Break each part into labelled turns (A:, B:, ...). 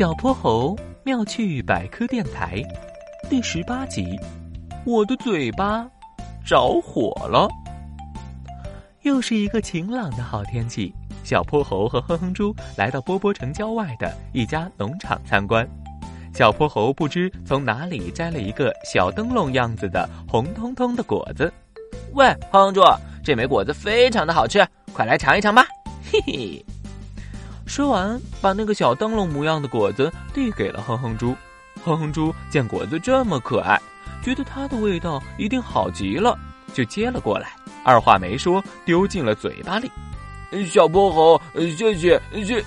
A: 小泼猴妙趣百科电台第十八集：我的嘴巴着火了。又是一个晴朗的好天气，小泼猴和哼哼猪来到波波城郊外的一家农场参观。小泼猴不知从哪里摘了一个小灯笼样子的红彤彤的果子。
B: 喂，哼哼猪，这枚果子非常的好吃，快来尝一尝吧！嘿嘿。
A: 说完，把那个小灯笼模样的果子递给了哼哼猪。哼哼猪见果子这么可爱，觉得它的味道一定好极了，就接了过来，二话没说丢进了嘴巴里。
C: 小泼猴，谢谢谢，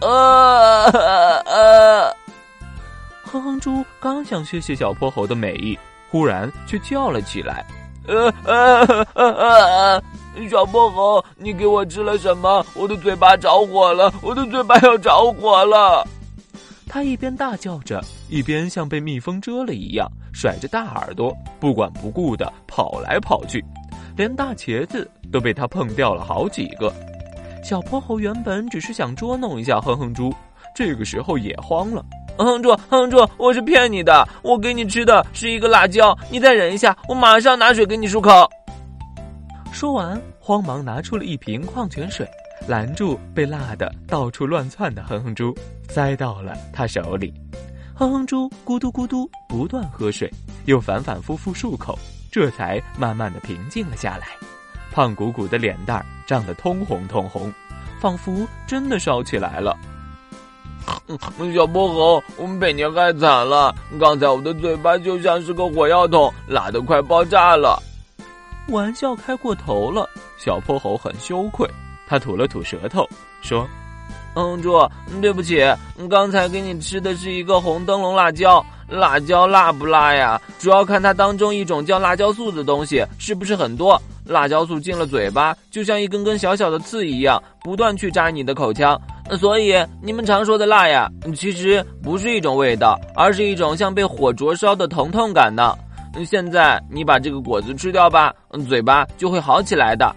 C: 啊啊！
A: 哼哼猪刚想谢谢小泼猴的美意，忽然却叫了起来：“呃呃呃
C: 呃！”小泼猴，你给我吃了什么？我的嘴巴着火了！我的嘴巴要着火了！
A: 他一边大叫着，一边像被蜜蜂蛰了一样，甩着大耳朵，不管不顾的跑来跑去，连大茄子都被他碰掉了好几个。小泼猴原本只是想捉弄一下哼哼猪，这个时候也慌了。
B: 哼哼猪，哼哼猪，我是骗你的，我给你吃的是一个辣椒，你再忍一下，我马上拿水给你漱口。
A: 说完，慌忙拿出了一瓶矿泉水，拦住被辣得到处乱窜的哼哼猪，塞到了他手里。哼哼猪咕嘟咕嘟不断喝水，又反反复复漱口，这才慢慢的平静了下来。胖鼓鼓的脸蛋涨得通红通红，仿佛真的烧起来了。
C: 小泼猴，我们被你害惨了！刚才我的嘴巴就像是个火药桶，辣得快爆炸了。
A: 玩笑开过头了，小泼猴很羞愧，他吐了吐舌头，说：“
B: 嗯，猪，对不起，刚才给你吃的是一个红灯笼辣椒，辣椒辣不辣呀？主要看它当中一种叫辣椒素的东西是不是很多。辣椒素进了嘴巴，就像一根根小小的刺一样，不断去扎你的口腔，所以你们常说的辣呀，其实不是一种味道，而是一种像被火灼烧的疼痛感呢。”现在你把这个果子吃掉吧，嘴巴就会好起来的。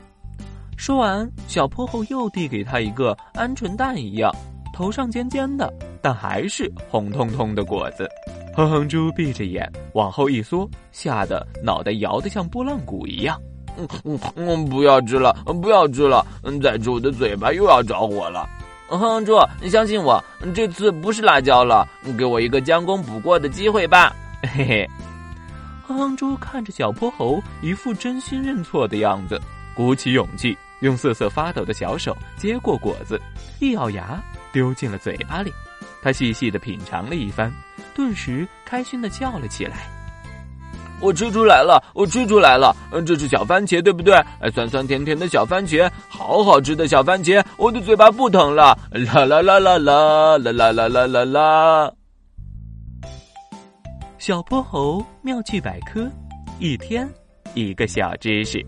A: 说完，小泼猴又递给他一个鹌鹑蛋一样、头上尖尖的，但还是红彤彤的果子。哼哼猪闭着眼往后一缩，吓得脑袋摇得像拨浪鼓一样。
C: 嗯嗯嗯，不要吃了，不要吃了，嗯，再吃我的嘴巴又要着火了。
B: 哼哼猪，你相信我，这次不是辣椒了，给我一个将功补过的机会吧。嘿嘿。
A: 哼猪看着小泼猴一副真心认错的样子，鼓起勇气，用瑟瑟发抖的小手接过果子，一咬牙丢进了嘴巴里。他细细的品尝了一番，顿时开心的叫了起来：“
C: 我吃出来了，我吃出来了！这是小番茄，对不对？酸酸甜甜的小番茄，好好吃的小番茄，我的嘴巴不疼了！啦啦啦啦啦啦啦啦啦啦啦！”
A: 小泼猴妙趣百科，一天一个小知识。